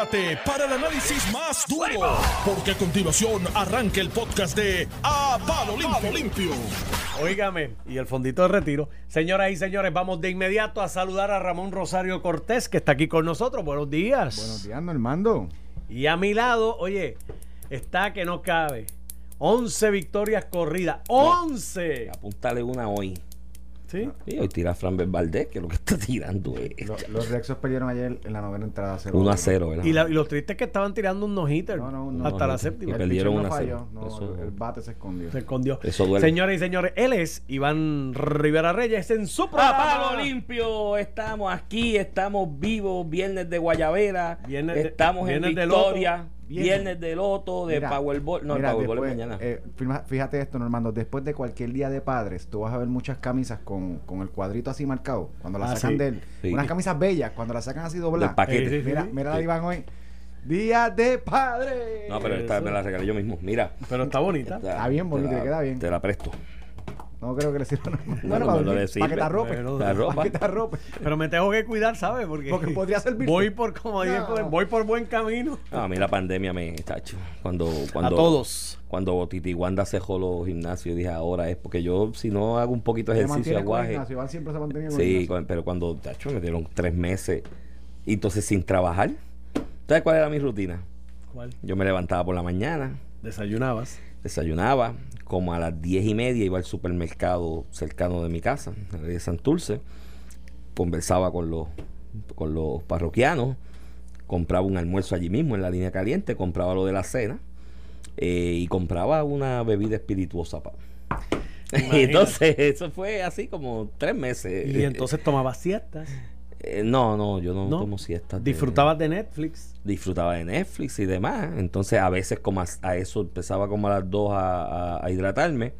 prepárate para el análisis más duro, porque a continuación arranca el podcast de A Palo Limpio. Limpio. Óigame, y el fondito de retiro. Señoras y señores, vamos de inmediato a saludar a Ramón Rosario Cortés, que está aquí con nosotros. Buenos días. Buenos días, Normando. Y a mi lado, oye, está que no cabe. 11 victorias corridas. ¡11! Apúntale una hoy. ¿Sí? Y hoy tira Fran Valdés, que lo que está tirando es Lo- los Rexos perdieron ayer en la novena entrada 0 1 a 0, ¿verdad? Y, la- y lo triste es que estaban tirando un no-hitter No, no, no, hasta no, la séptima. Y El perdieron pitcher no 1 a 0. falló, no, Eso- el bate se escondió. Se escondió. Eso duele. Señoras y señores, él es Iván Rivera Reyes en su ¡A programa. limpio! Estamos aquí, estamos vivos, viernes de Guayavera, Viernes de- estamos viernes en de loto. Victoria, viernes de Loto, de Mira, Powerball. No, mira, el Powerball después, es mañana. eh, firma- fíjate esto, Normando. Después de cualquier día de padres, tú vas a ver muchas camisas con, con el cuadrito así marcado. Cuando las Ah, sacan sí. de él. Sí. Unas camisas bellas, cuando las sacan así dobladas. Del paquete. Sí, sí, sí. Mira, mira la Iván hoy. Día de padres. no, pero esta eso. me la regalé yo mismo. Mira. Pero está bonita. Está bien bonita, te la- le queda bien. Te la presto. No creo que le sirva. no, no le sirve. Para que te arrope. Bueno, ropa. Para que te arrope. Pero me tengo que cuidar, ¿sabes? Porque, Porque podría servirte. Voy por, como No. dije, por- voy por buen camino. No, a mí la pandemia me tacho. Cuando, cuando, a todos. Cuando Titi Wanda cejó los gimnasios, dije ahora es porque yo, si no hago un poquito de ejercicio, mantiene con el aguaje. Iván siempre se ha mantenido con el Sí, con- pero cuando, tacho, me dieron tres meses y entonces sin trabajar. ¿Sabes cuál era mi rutina? ¿Cuál? Yo me levantaba por la mañana, Desayunabas. Desayunaba, como a las diez y media iba al supermercado cercano de mi casa, de Santurce, conversaba con los, con los parroquianos, compraba un almuerzo allí mismo en la línea caliente, compraba lo de la cena eh, y compraba una bebida espirituosa. pa. Imagínate. Entonces eso fue así como tres meses. Y entonces tomabas siestas. Eh, no, no, yo no, ¿No? tomo siestas. Disfrutabas de Netflix. disfrutaba de Netflix y demás. Entonces, a veces, como a, a eso, empezaba como a las 2 a, a- a hidratarme.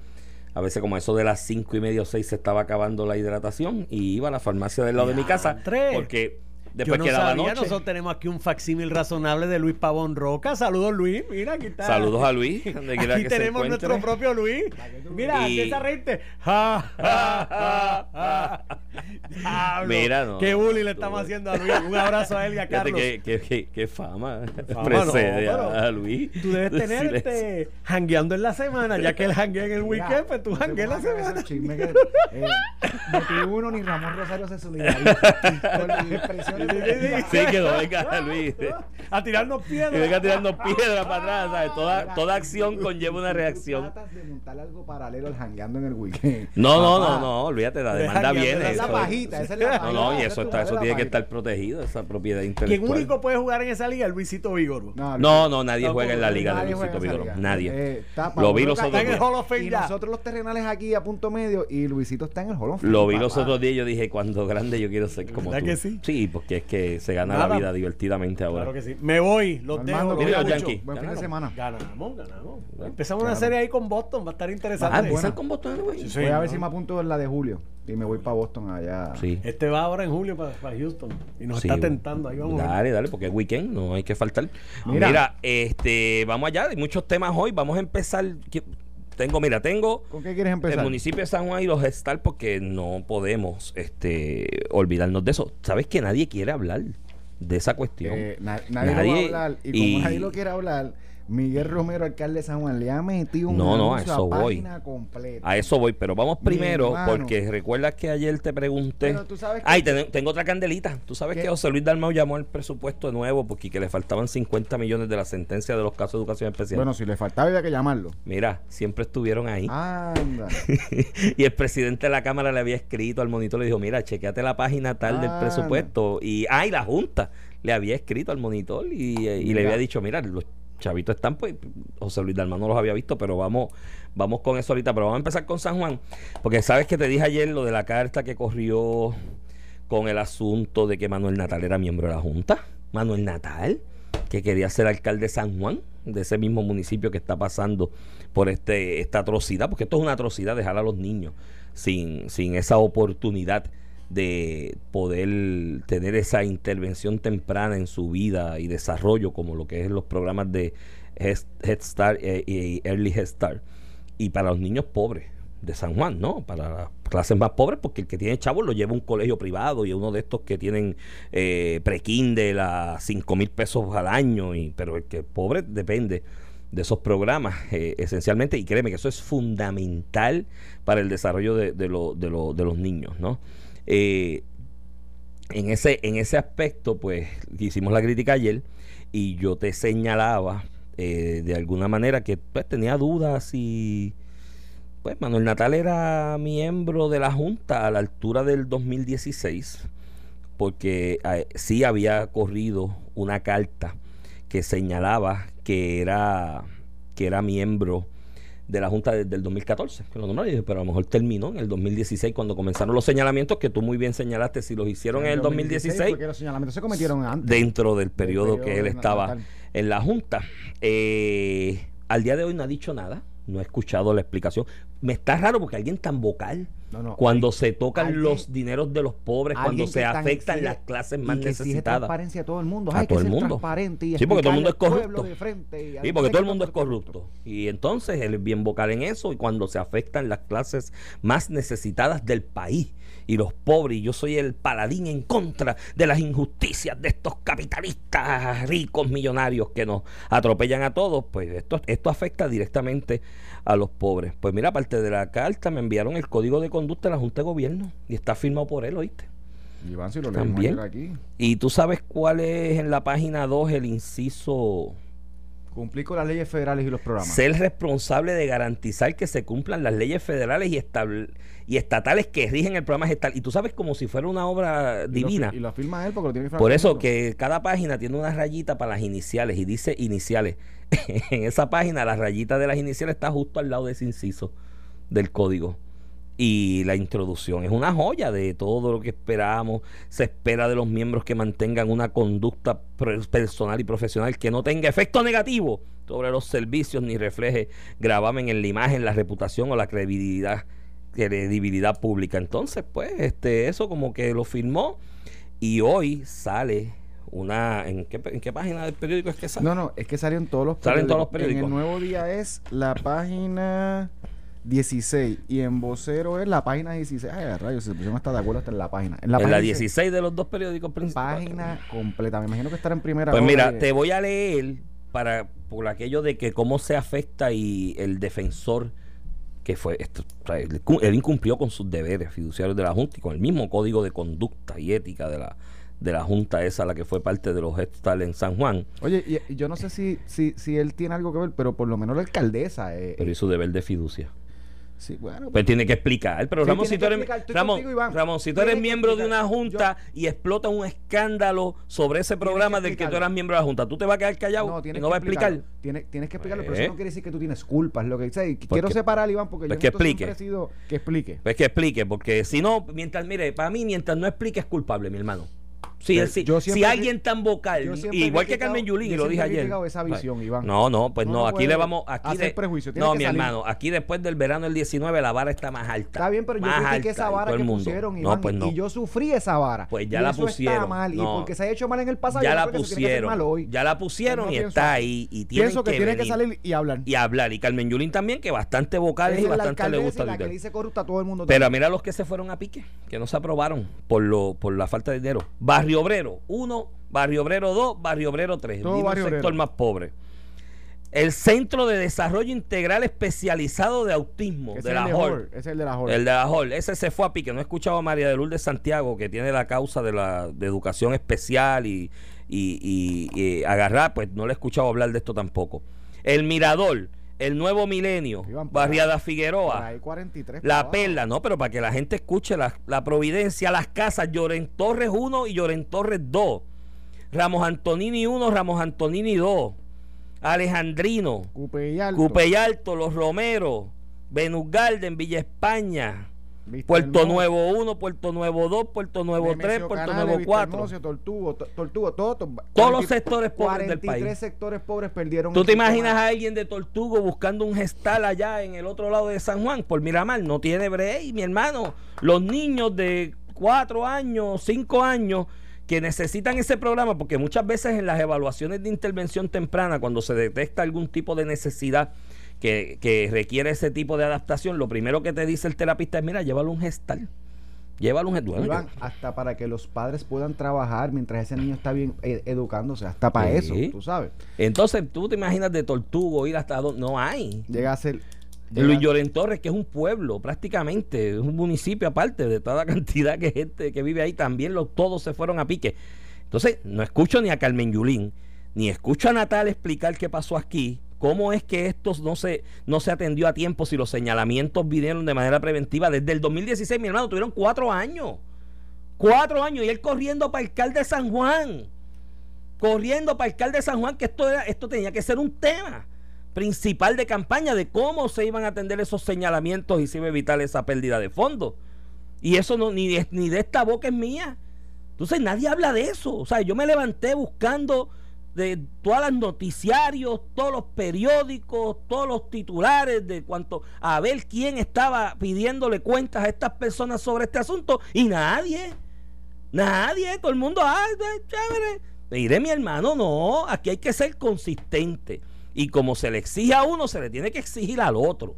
A veces, como a eso de las 5 y media o 6 se estaba acabando la hidratación y iba a la farmacia del lado de mi casa. Diantre. Porque Yo después no quedaba sabía, noche. nosotros tenemos aquí un facsímil razonable de Luis Pavón Roca. Saludos, Luis. Mira, aquí está. Saludos a Luis, donde quiera Aquí que tenemos nuestro propio Luis. Mira, Y- empieza a reírte. Ja, ja, ja, ja. Diablo, Mira, no. Qué bullying le estamos haciendo a Luis. Un abrazo a él y a Carlos. qué, qué, qué- qué fama, Fama precede no, a, Luis. Tú debes tener Silencio. este jangueando en la semana, ya que él janguea en el Mira, weekend, pues tú no se jangueas en la semana. chisme que, eh, ni uno ni Ramón Rosario se solidariza con las expresiones de Sí, que no venga Luis. A tirarnos Y venga piedras. tirando piedra para atrás, ¿sabes? Toda, toda acción conlleva una reacción. tratas de montar algo paralelo al jangueando en el weekend. No, no, no, no, olvídate, la De demanda viene. esa Esa es la es- pajita, esa es la No, pajita. no, y eso es está, eso tiene que estar protegido, esa propiedad ¿Quién intelectual. único puede jugar en esa liga? El Luisito Vigorbo. No, No, nadie juega en la liga de Luisito liga. Nadie. Eh, está Lo vi los otros Está en el días. Nosotros los terrenales aquí a punto medio y Luisito está en el Hall of Fame, Lo vi los otros días y yo dije, cuando grande yo quiero ser como ¿Verdad tú. que sí? Sí, porque es que se gana Nada. la vida divertidamente ahora. Claro que sí. Me voy, los Normando, dejo. los. Yankees. Buen fin de semana. Ganamos, ganamos. Empezamos una serie ahí con Boston, va a estar Ah, interesante. empiezan con Boston, güey. Sí, Voy a ¿no? ver si me apunto en la de julio y me voy para Boston allá. Sí. Este va ahora en julio para, Houston y nos Sí. está tentando. Ahí vamos. a ver. Dale, dale, porque es weekend, no hay que faltar. Mira. Mira, este, vamos allá, hay muchos temas hoy. Vamos a empezar. ¿Qué- Tengo, mira, tengo ¿Con qué quieres el empezar? municipio de San Juan y los Gestal porque no podemos este, olvidarnos de eso. ¿Sabes que nadie quiere hablar de esa cuestión? Eh, na- nadie, Nadie- lo va a hablar. Y como y- nadie lo quiere hablar, Miguel Romero, alcalde de San Juan, le ha metido un No, no, a eso voy. página completa. A eso voy, pero vamos primero, porque recuerdas que ayer te pregunté. Pero tú sabes que- Ay, ten- tengo otra candelita. Tú sabes ¿Qué? que José Luis Dalmau llamó al presupuesto nuevo porque que le faltaban 50 millones de la sentencia de los casos de educación especial. Bueno, si le faltaba había que llamarlo. Mira, siempre estuvieron ahí. Anda. y el presidente de la Cámara le había escrito al monitor, le dijo, mira, chequeate la página tal del presupuesto. Y, ah, y la Junta le había escrito al monitor y, y le había dicho, mira, los chavitos están, pues, José Luis Dalmán no los había visto, pero vamos, vamos con eso ahorita. Pero vamos a empezar con San Juan, porque sabes que te dije ayer lo de la carta que corrió con el asunto de que Manuel Natal era miembro de la Junta. Manuel Natal, que quería ser alcalde de San Juan, de ese mismo municipio que está pasando por este esta atrocidad, porque esto es una atrocidad dejar a los niños sin, sin esa oportunidad de poder tener esa intervención temprana en su vida y desarrollo, como lo que es los programas de Head Start eh, y Early Head Start. Y para los niños pobres, de San Juan, ¿no? Para las clases más pobres, porque el que tiene chavos lo lleva a un colegio privado y uno de estos que tienen eh, de a 5 mil pesos al año, y, pero el que es pobre depende de esos programas eh, esencialmente y créeme que eso es fundamental para el desarrollo de, de, de, los niños, ¿no? Eh, en, ese, en ese aspecto, pues hicimos la crítica ayer y yo te señalaba eh, de alguna manera que pues, tenía dudas y pues Manuel Natal era miembro de la Junta a la altura del 2016 porque eh, sí había corrido una carta que señalaba que era que era miembro de la Junta desde el 2014, que lo pero a lo mejor terminó en el 2016 cuando comenzaron los señalamientos que tú muy bien señalaste, si los hicieron en el 2016, porque los señalamientos se cometieron antes. Dentro del periodo, que él estaba en la Junta. Eh, al día de hoy no ha dicho nada, no he escuchado la explicación. Me está raro porque alguien tan vocal cuando se tocan los dineros de los pobres, cuando se afectan las clases más y que necesitadas. transparencia a todo el mundo. A todo el mundo. Transparente y sí, porque todo el mundo es corrupto. sí, porque todo el mundo es corrupto. Y entonces él es bien vocal en eso y cuando se afectan las clases más necesitadas del país y los pobres, y yo soy el paladín en contra de las injusticias de estos capitalistas ricos millonarios que nos atropellan a todos, pues esto, esto afecta directamente a los pobres. Pues mira, aparte de la carta, me enviaron el código de conducta de la Junta de Gobierno y está firmado por él, ¿oíste? Iván, si lo También. aquí. Y tú sabes cuál es en la página 2 el inciso Cumplir con las leyes federales y los programas. Ser responsable de garantizar que se cumplan las leyes federales y, y estatales que rigen el programa estatal. Y tú sabes como si fuera una obra divina. y lo firma él porque lo tiene que Por eso que cada página tiene una rayita para las iniciales y dice iniciales. en esa página la rayita de las iniciales está justo al lado de ese inciso del código y la introducción es una joya de todo lo que esperamos. Se espera de los miembros que mantengan una conducta personal y profesional que no tenga efecto negativo sobre los servicios ni refleje gravamen en la imagen, la reputación o la credibilidad, credibilidad pública. Entonces, pues, este, eso como que lo firmó y hoy sale una ¿en qué, ¿en qué, página del periódico es que sale? No, no, es que sale en todos los periódicos. todos los periódicos. En el nuevo día es la página 16 y en vocero es la página 16. Ay, rayos, si no está de acuerdo está en la página. En la, 16 de los dos periódicos principales. Página completa. Me imagino que estará en primera. Pues mira, te voy a leer para por aquello de que cómo se afecta y el defensor que fue esto, él incumplió con sus deberes fiduciarios de la Junta y con el mismo código de conducta y ética de la de la junta esa, la que fue parte de los gestales en San Juan. Oye, y, yo no sé si, si, si él tiene algo que ver, pero por lo menos la alcaldesa. Eh, pero y su deber de fiducia. Sí, bueno, pues, tiene que explicar. Pero Ramón, si tú eres, Ramón, si tú eres miembro de una junta y explota un escándalo sobre ese programa del que tú eras miembro de la junta, ¿tú te vas a quedar callado no, y no vas a explicar? Tienes, tienes que explicarlo, pero eso no quiere decir que tú tienes culpas. Lo que dice. Quiero separar, Iván, porque pues yo que explique. Sido, que explique. Pues que explique, porque si no, mientras, mire, para mí, mientras no explique, es culpable, mi hermano. Sí, si alguien tan vocal, igual que Carmen Yulín, y lo dije ayer. Esa visión, Iván. No, no, pues no, aquí le vamos. Aquí de, no, mi hermano, aquí después del verano del 19 la vara está más alta. Está bien, pero yo critiqué esa vara que pusieron, Iván, no, pues no. y yo sufrí esa vara. Pues ya la pusieron. mal, y porque se ha hecho mal en el pasado, ya la pusieron. Ya la pusieron y está ahí. Y pienso que tiene que salir y hablar. Y hablar. Y Carmen Yulín también, que bastante vocal y bastante le gusta. La que dice corrupta a todo el mundo. Pero mira los que se fueron a pique, que no se aprobaron por la falta de dinero. Barrio Obrero, uno Barrio Obrero 2, Barrio Obrero 3. el sector más pobre. El Centro de Desarrollo Integral Especializado de Autismo de la HOL. Ese es el de la HOL. El de la HOL. Ese se fue a pique. No he escuchado a María de Lourdes Santiago, que tiene la causa de la de educación especial y, y, agarrar, pues no le he escuchado hablar de esto tampoco. El Mirador el Nuevo Milenio, Barriada Figueroa, La Perla, no, pero para que la gente escuche la, Providencia, las casas, Lloren Torres 1 y Lloren Torres 2, Ramos Antonini 1, Ramos Antonini 2, Alejandrino, Cupeyalto, Los Romeros, Venus Garden, Villa España, Puerto Nuevo 1, Puerto Nuevo 2, Puerto Nuevo 3, Puerto Nuevo 4. Todos los sectores pobres del país. 43 sectores pobres perdieron. ¿Tú te imaginas a alguien de Tortugo buscando un gestal allá en el otro lado de San Juan, por Miramar? No tiene break, mi hermano. Los niños de 4 años, 5 años que necesitan ese programa, porque muchas veces en las evaluaciones de intervención temprana, cuando se detecta algún tipo de necesidad, que, que requiere ese tipo de adaptación, lo primero que te dice el terapista es, mira, llévalo a un gestal. Llévalo un gestal. Iván, hasta para que los padres puedan trabajar mientras ese niño está bien eh, educándose, hasta para Sí. eso, tú sabes. Entonces, tú te imaginas de Tortugo ir hasta donde no hay. Llega a ser... Luis Lloren Torres, que es un pueblo prácticamente, es un municipio aparte de toda la cantidad de gente que vive ahí, también los, todos se fueron a pique. Entonces, no escucho ni a Carmen Yulín, ni escucho a Natal explicar qué pasó aquí, cómo es que esto no se, no se atendió a tiempo si los señalamientos vinieron de manera preventiva. Desde el 2016, mi hermano, tuvieron cuatro años. Cuatro años y él corriendo para alcalde de San Juan. Corriendo para alcalde de San Juan, que esto, era, esto tenía que ser un tema principal de campaña de cómo se iban a atender esos señalamientos y se iba a evitar esa pérdida de fondos. Y eso no, ni, ni de esta boca es mía. Entonces nadie habla de eso. O sea, yo me levanté buscando de todos los noticiarios, todos los periódicos, todos los titulares de cuanto a ver quién estaba pidiéndole cuentas a estas personas sobre este asunto y nadie. Nadie, todo el mundo, ay, chévere. Mire, mi hermano, no, aquí hay que ser consistente. Y como se le exige a uno, se le tiene que exigir al otro.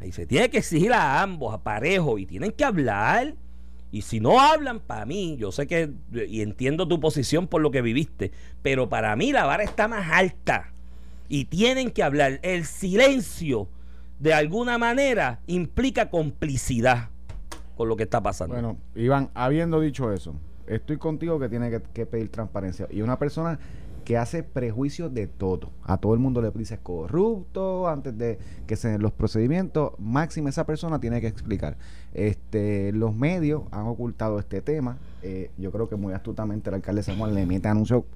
Y se tiene que exigir a ambos, a parejo, y tienen que hablar. Y si no hablan, para mí, yo sé que, y entiendo tu posición por lo que viviste, pero para mí la vara está más alta. Y tienen que hablar. El silencio, de alguna manera, implica complicidad con lo que está pasando. Bueno, Iván, habiendo dicho eso, estoy contigo que tiene que, que pedir transparencia. Y una persona que hace prejuicios de todo. A todo el mundo le dice corrupto antes de que se den los procedimientos. Máxima esa persona tiene que explicar. Este, los medios han ocultado este tema. Eh, yo creo que muy astutamente el alcalde de San Juan le mete anuncio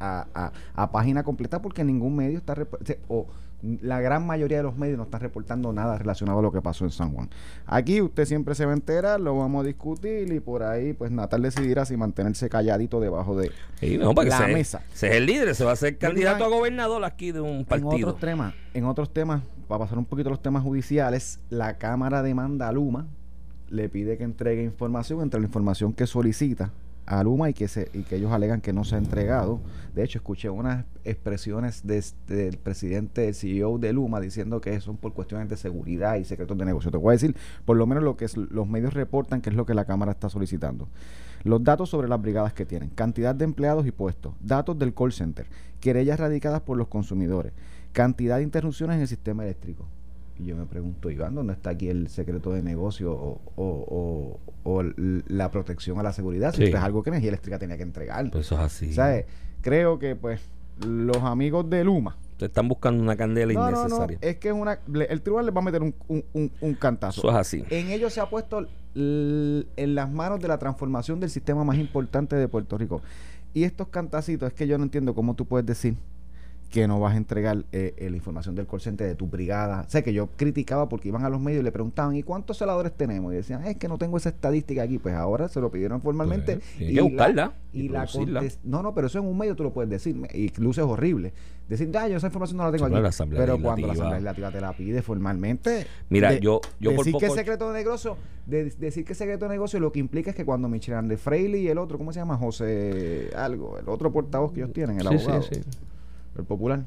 a, a- a página completa porque ningún medio está o la gran mayoría de los medios no están reportando nada relacionado a lo que pasó en San Juan. Aquí usted siempre se va a enterar, lo vamos a discutir y por ahí pues Natal decidirá si mantenerse calladito debajo de Sí, no, porque la mesa. ese es el líder, se va a ser candidato a gobernador aquí de un En partido. otros temas, en otros temas, para pasar un poquito a los temas judiciales, la Cámara demanda a Luma, le pide que entregue información entre la información que solicita a Luma y que se y que ellos alegan que no se ha entregado. De hecho, escuché unas expresiones de del presidente, del CEO de Luma, diciendo que son por cuestiones de seguridad y secretos de negocio. Te voy a decir, por lo menos lo que los medios reportan, que es lo que la Cámara está solicitando. Los datos sobre las brigadas que tienen, cantidad de empleados y puestos, datos del call center, querellas radicadas por los consumidores, cantidad de interrupciones en el sistema eléctrico. Y yo me pregunto, Iván, ¿dónde está aquí el secreto de negocio o, o- o- o l- la protección a la seguridad? Si Sí. es algo que Energía Eléctrica tenía que entregar. Pues eso es así. ¿Sabes? Creo que, pues, los amigos de Luma. Te están buscando una candela No, no, no, innecesaria. es que es una. le- el tribunal les va a meter un, un, un- un cantazo. Eso es así. En ellos se ha puesto l- en las manos de la transformación del sistema más importante de Puerto Rico. Y estos cantacitos, es que yo no entiendo cómo tú puedes decir que no vas a entregar eh, eh, la información del call center de tu brigada. Sé que yo criticaba porque iban a los medios y le preguntaban, ¿y cuántos celadores tenemos? Y decían, es que no tengo esa estadística aquí. Pues ahora se lo pidieron formalmente. Pues, y que la- buscarla Y, y la No, no, pero eso en un medio tú lo puedes decir. Y luce horrible. Decir, ah, yo esa información no la tengo Sí, pero aquí. la pero cuando la Asamblea Legislativa te la pide formalmente. Mira, de- yo, yo por decir que poco. es secreto de negocio, de, decir que es secreto de negocio lo que implica es que cuando Andrés Freire y el otro, ¿cómo se llama? José algo, el otro portavoz que ellos tienen, el Sí, sí, abogado, sí. El popular.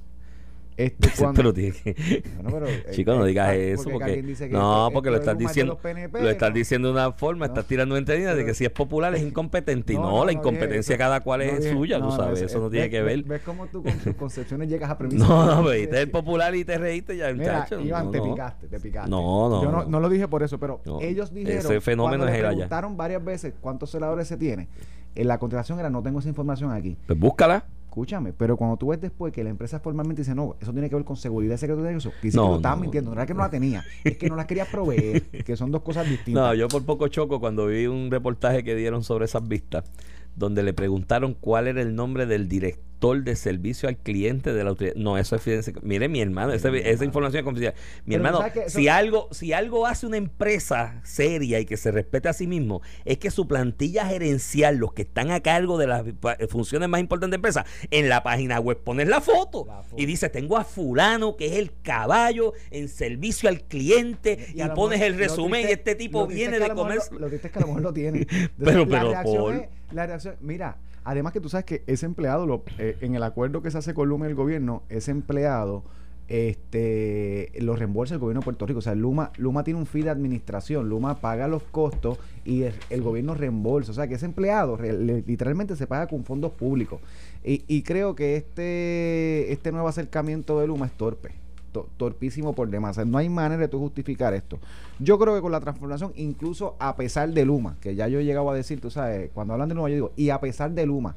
Este cuando, Pero tiene que- Bueno, pero, eh, Chico, no eh, digas ah, eso porque no, porque lo estás diciendo PNP, lo estás diciendo de una forma, No. estás tirando entendidas de que si es popular es incompetente y No, no, no, la incompetencia eso. cada cual es suya, tú sabes, es- eso no tiene ves- que ver. ves- ¿Ves cómo tú con tus concepciones llegas a premisas? No, no, viste el popular y te reíste ya, Mira, muchacho. Iván, te picaste, te picaste. No, no, Yo no, lo dije por eso, pero ellos dijeron. ese fenómeno es preguntaron varias veces cuántos celadores se tiene. En la contestación era: no tengo esa información aquí. Pues búscala. Escúchame, pero cuando tú ves después que la empresa formalmente dice, no, eso tiene que ver con seguridad secreto de negocio, dice No, que lo no, estaban no, mintiendo, no era que no la tenía, es que no la quería proveer, que son dos cosas distintas. No, yo por poco choco cuando vi un reportaje que dieron sobre esas vistas, donde le preguntaron cuál era el nombre del director de servicio al cliente de la autoridad. No, eso es fíjense, mire mi hermano, esa, esa información es confidencial. Mi Pero hermano, que si algo, si algo hace una empresa seria y que se respete a sí mismo, es que su plantilla gerencial, los que están a cargo de las pa- funciones más importantes de la empresa, en la página web pones la foto, La foto. y dice, tengo a fulano que es el caballo en servicio al cliente y, pones el resumen triste- y este tipo viene de comer. Lo, lo triste es que a lo mejor lo tiene. Entonces, Pero- la pero, reacción Paul. es- la reacción, mira, además que tú sabes que ese empleado, lo, eh, en el acuerdo que se hace con Luma y el gobierno, ese empleado este los reembolsa el gobierno de Puerto Rico. O sea, Luma, Luma tiene un fee de administración, Luma paga los costos y el, gobierno reembolsa. O sea, que ese empleado literalmente se paga con fondos públicos. Y, y creo que este, este nuevo acercamiento de Luma es torpe torpísimo por demás. no hay manera de tú justificar esto. Yo creo que con la transformación, incluso a pesar de Luma, que ya yo he llegado a decir, tú sabes, cuando hablan de Luma, yo digo, y a pesar de Luma,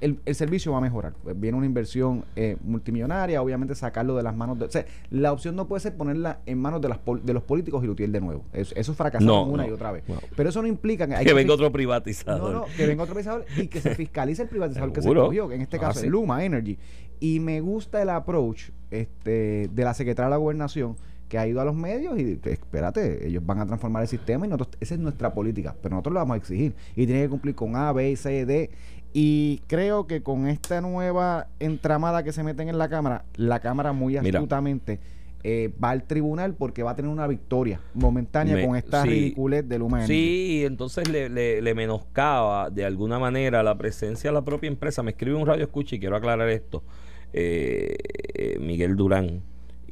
el, servicio va a mejorar. Viene una inversión eh, multimillonaria, obviamente sacarlo de las manos de... O sea, la opción no puede ser ponerla en manos de, las, de los políticos y Lutiel de nuevo. Eso, eso fracasó una y otra vez. Pero eso no implica que... Hay que, venga otro privatizador. No, no, que venga otro privatizador y que se fiscalice el privatizador que se cogió, que en este ah, caso es Luma Energy. Y me gusta el approach este, de la secretaria de la gobernación que ha ido a los medios y espérate, ellos van a transformar el sistema y nosotros, esa es nuestra política, pero nosotros lo vamos a exigir y tiene que cumplir con A, B, C, D. Y creo que con esta nueva entramada que se meten en la Cámara, la Cámara muy astutamente eh, va al tribunal porque va a tener una victoria momentánea con esta ridiculez del humano. Sí, entonces le, le, menoscaba de alguna manera la presencia de la propia empresa. Me escribe un radio escucha y quiero aclarar esto. Eh, eh, Miguel Durán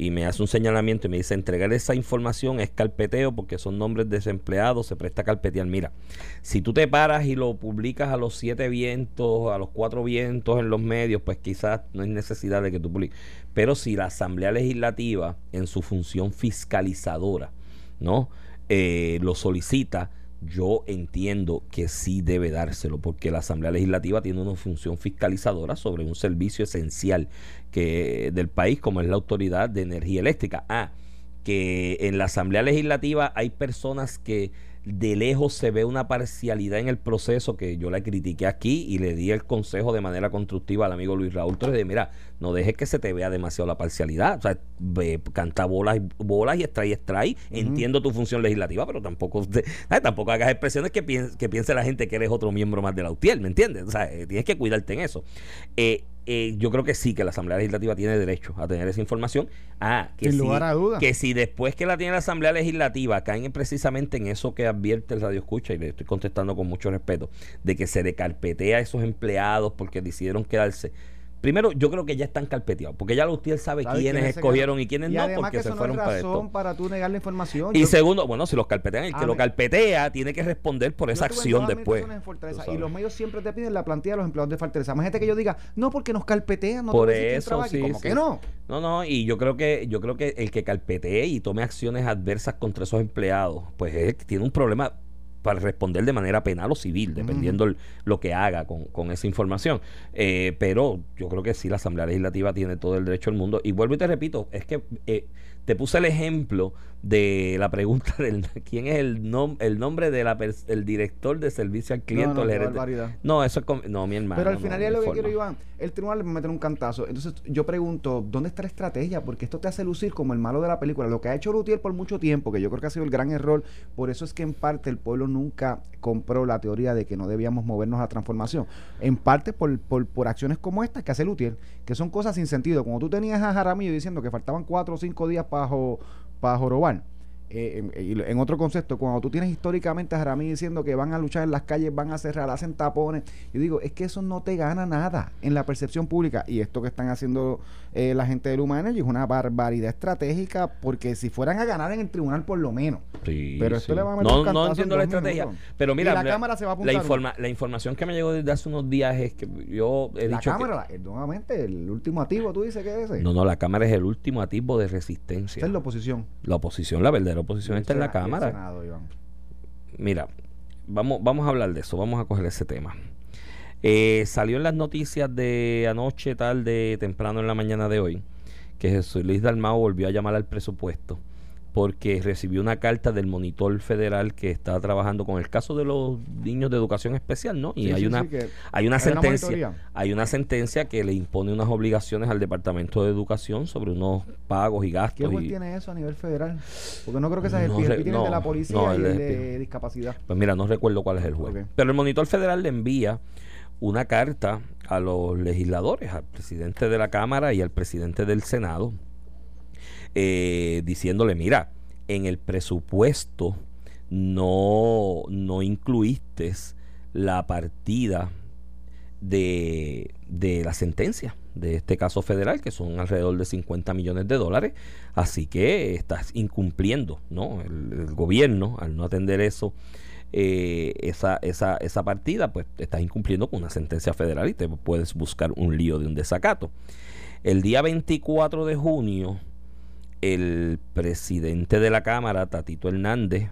y me hace un señalamiento y me dice entregar esa información es carpeteo porque son nombres desempleados, se presta a carpetear. Mira, si tú te paras y lo publicas a los siete vientos, a los cuatro vientos en los medios, pues quizás no hay necesidad de que tú publiques. Pero si la Asamblea Legislativa en su función fiscalizadora, ¿no? Eh, lo solicita, yo entiendo que sí debe dárselo, porque la Asamblea Legislativa tiene una función fiscalizadora sobre un servicio esencial que, del país, como es la Autoridad de Energía Eléctrica. Ah, que en la Asamblea Legislativa hay personas que de lejos se ve una parcialidad en el proceso que yo la critiqué aquí y le di el consejo de manera constructiva al amigo Luis Raúl Torres de mira, no dejes que se te vea demasiado la parcialidad, o sea, ve, canta bolas, bolas y extrae, extrae, entiendo tu función legislativa, pero tampoco tampoco hagas expresiones que piense, que piense la gente que eres otro miembro más de la UTIEL, ¿me entiendes? O sea, eh, tienes que cuidarte en eso. Eh, eh, yo creo que sí, que la Asamblea Legislativa tiene derecho a tener esa información. Ah, que, Sin lugar a duda. que si después que la tiene la Asamblea Legislativa caen precisamente en eso que advierte el Radio Escucha, y le estoy contestando con mucho respeto, de que se decarpetea a esos empleados porque decidieron quedarse Primero, yo creo que ya están carpeteados, porque ya usted sabe, quiénes, escogieron y quiénes no, porque se fueron para esto. para tú negar la información. Y segundo, bueno, si los carpetean, el que lo carpetea tiene que responder por esa acción después. Y los medios siempre te piden la plantilla de los empleados de Fortaleza. Más gente que yo diga, no, porque nos carpetean, no por eso, sí, como que no. No, no, y yo creo que yo creo que el que carpetee y tome acciones adversas contra esos empleados, pues es, tiene un problema para responder de manera penal o civil, dependiendo lo que haga con, esa información. Eh, pero yo creo que sí, la Asamblea Legislativa tiene todo el derecho del mundo. Y vuelvo y te repito, es que eh, te puse el ejemplo de la pregunta del quién es el, el nombre del director de servicio al cliente. No, no, no eso es no, mi hermano. Pero al final es lo que quiero, Iván. El tribunal le meter un cantazo. Entonces yo pregunto, ¿dónde está la estrategia? Porque esto te hace lucir como el malo de la película. Lo que ha hecho Lutier por mucho tiempo, que yo creo que ha sido el gran error, por eso es que en parte el pueblo nunca compró la teoría de que no debíamos movernos a transformación. En parte por, por, por acciones como estas que hace Lutier, que son cosas sin sentido. Como tú tenías a Jaramillo diciendo que faltaban cuatro o cinco días para, para jorobar eh, en, otro concepto, cuando tú tienes históricamente a Jaramí diciendo que van a luchar en las calles, van a cerrar, hacen tapones, yo digo, es que eso no te gana nada en la percepción pública. Y esto que están haciendo eh, la gente del Human Energy es una barbaridad estratégica, porque si fueran a ganar en el tribunal, por lo menos. pero esto le va a meter No, no entiendo la estrategia. Pero mira, la, Cámara se va a la, informa, la información que me llegó desde hace unos días es que yo he la Cámara, nuevamente, el último activo, tú dices que es ese. No, no, la Cámara es el último activo de resistencia. es la oposición. La oposición, la verdadera oposición está en la Cámara. Mira, vamos, vamos a hablar de eso, vamos a coger ese tema. Eh, salió en las noticias de anoche, tarde, temprano en la mañana de hoy, que Jesús Luis Dalmao volvió a llamar al presupuesto porque recibió una carta del monitor federal que está trabajando con el caso de los niños de educación especial, ¿no? Y hay, una, hay una sentencia, hay una sentencia que le impone unas obligaciones al Departamento de Educación sobre unos pagos y gastos. ¿Qué juez tiene eso a nivel federal? Porque no creo que sea el no, tiene de la policía y de discapacidad. Pues mira, no recuerdo cuál es el juez. Pero el monitor federal le envía una carta a los legisladores, al presidente de la Cámara y al presidente del Senado, eh, diciéndole, mira, en el presupuesto no, no incluiste la partida de, de la sentencia de este caso federal, que son alrededor de 50 millones de dólares. Así que estás incumpliendo, ¿no? El, gobierno, al no atender eso, eh, esa, esa, esa partida, pues estás incumpliendo con una sentencia federal y te puedes buscar un lío de un desacato. El día 24 de junio, el presidente de la Cámara, Tatito Hernández,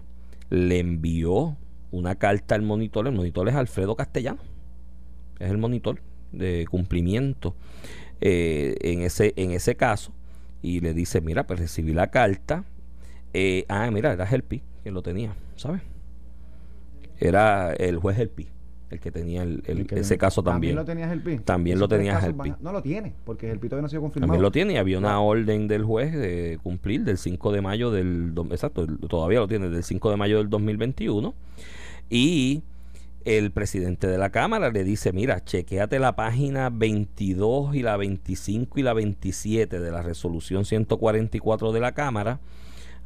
le envió una carta al monitor. El monitor es Alfredo Castellano. Es el monitor de cumplimiento eh, en, ese, en ese caso. Y le dice, mira, pues recibí la carta. Eh, ah, mira, era Helpi que lo tenía, ¿sabes? Era el juez Helpi el que tenía el, ese caso también. ¿También lo tenía Helpi? También lo tenía Helpi. No lo tiene, porque Helpi todavía no ha sido confirmado. También lo tiene y había una orden del juez de cumplir del 5 de mayo del... Exacto, todavía lo tiene, del 5 de mayo del 2021. Y el presidente de la Cámara le dice, mira, chequeate la página 22 y la 25 y la 27 de la resolución 144 de la Cámara,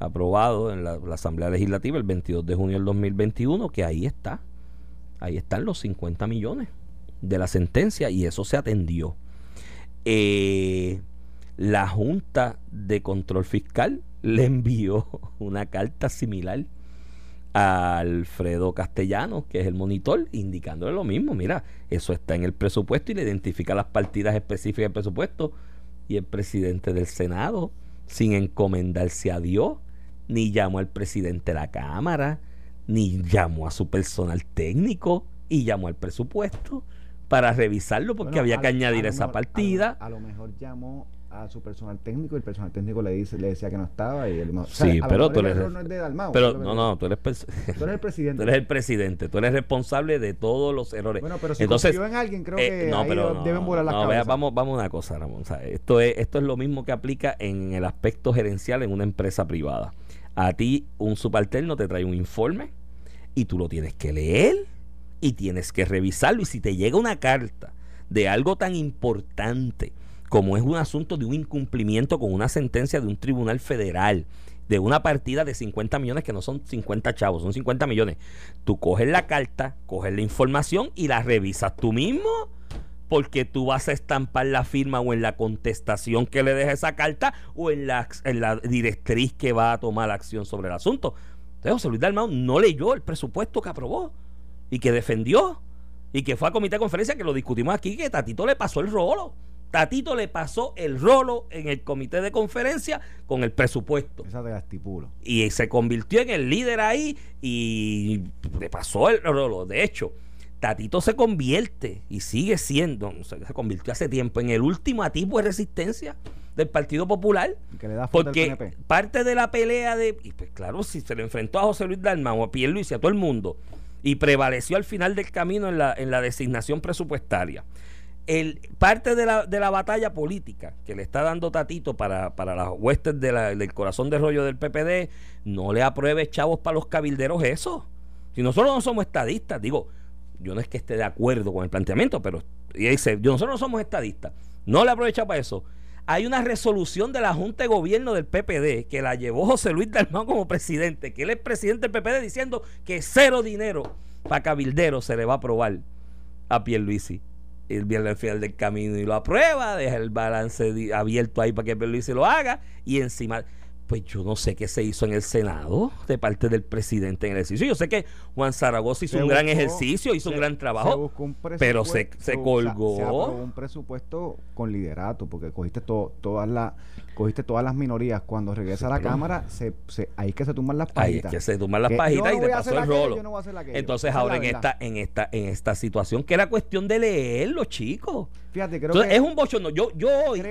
aprobado en la, Asamblea Legislativa el 22 de junio del 2021, que ahí está, ahí están los 50 millones de la sentencia y eso se atendió. Eh, la Junta de Control Fiscal le envió una carta similar a Alfredo Castellano, que es el monitor, indicándole lo mismo. Mira, eso está en el presupuesto y le identifica las partidas específicas del presupuesto. Y el presidente del Senado, sin encomendarse a Dios, ni llamó al presidente de la Cámara, ni llamó a su personal técnico y llamó al presupuesto para revisarlo porque había que añadir esa partida. a lo mejor llamó a su personal técnico y el personal técnico le dice le decía que no estaba y él sí pero tú eres no, es de Dalmau, pero no no tú eres tú eres el presidente. Tú eres el presidente tú eres responsable de todos los errores. Bueno pero si Entonces, en alguien creo eh, que no, pero deben volar las cabezas. vamos vamos a una cosa Ramón esto es esto es lo mismo que aplica en el aspecto gerencial en una empresa privada. A ti un subalterno te trae un informe y tú lo tienes que leer y tienes que revisarlo. Y si te llega una carta de algo tan importante como es un asunto de un incumplimiento con una sentencia de un tribunal federal, de una partida de 50 millones que no son 50 chavos, son 50 millones. Tú coges la carta, coges la información y la revisas tú mismo, porque tú vas a estampar la firma o en la contestación que le deja esa carta o en la, en la directriz que va a tomar acción sobre el asunto. Entonces José Luis Dalmau no leyó el presupuesto que aprobó y que defendió y que fue a comité de conferencia que lo discutimos aquí, que Tatito le pasó el rolo. Tatito le pasó el rolo en el comité de conferencia con el presupuesto. Esa de estipulo. Y se convirtió en el líder ahí y le pasó el rolo. De hecho, Tatito se convierte y sigue siendo, se convirtió hace tiempo en el último atisbo de resistencia del Partido Popular. Que le da porque parte de la pelea de. Y pues claro, si se le enfrentó a José Luis Dalmau, a Luis y a todo el mundo, y prevaleció al final del camino en la, en la designación presupuestaria el, parte de la, de la batalla política que le está dando Tatito para, para las huestes del corazón de rollo del PPD, no le apruebe chavos para los cabilderos eso. Si nosotros no somos estadistas, digo, yo no es que esté de acuerdo con el planteamiento, pero nosotros no somos estadistas, no le aprovecha para eso. Hay una resolución de la Junta de Gobierno del PPD que la llevó José Luis Dalmán como presidente, que él es presidente del PPD diciendo que cero dinero para cabilderos se le va a aprobar a Pierluisi el viernes al final del camino y lo aprueba, deja el balance abierto ahí para que Luis se lo haga y encima pues yo no sé qué se hizo en el Senado de parte del presidente en el ejercicio. Yo sé que Juan Zaragoza hizo un gran ejercicio, hizo un gran trabajo, pero se, se colgó. Se, aprobó un presupuesto con liderato, porque cogiste todas las cogiste todas las minorías. Cuando regresa a la Cámara, se, se, ahí que se tumban las pajitas. Ahí es que se tumban las pajitas y te pasó el rolo. Entonces ahora en esta, en esta, en esta situación, que era cuestión de leerlo, chicos. Fíjate, creo que es un bochorno. Yo, yo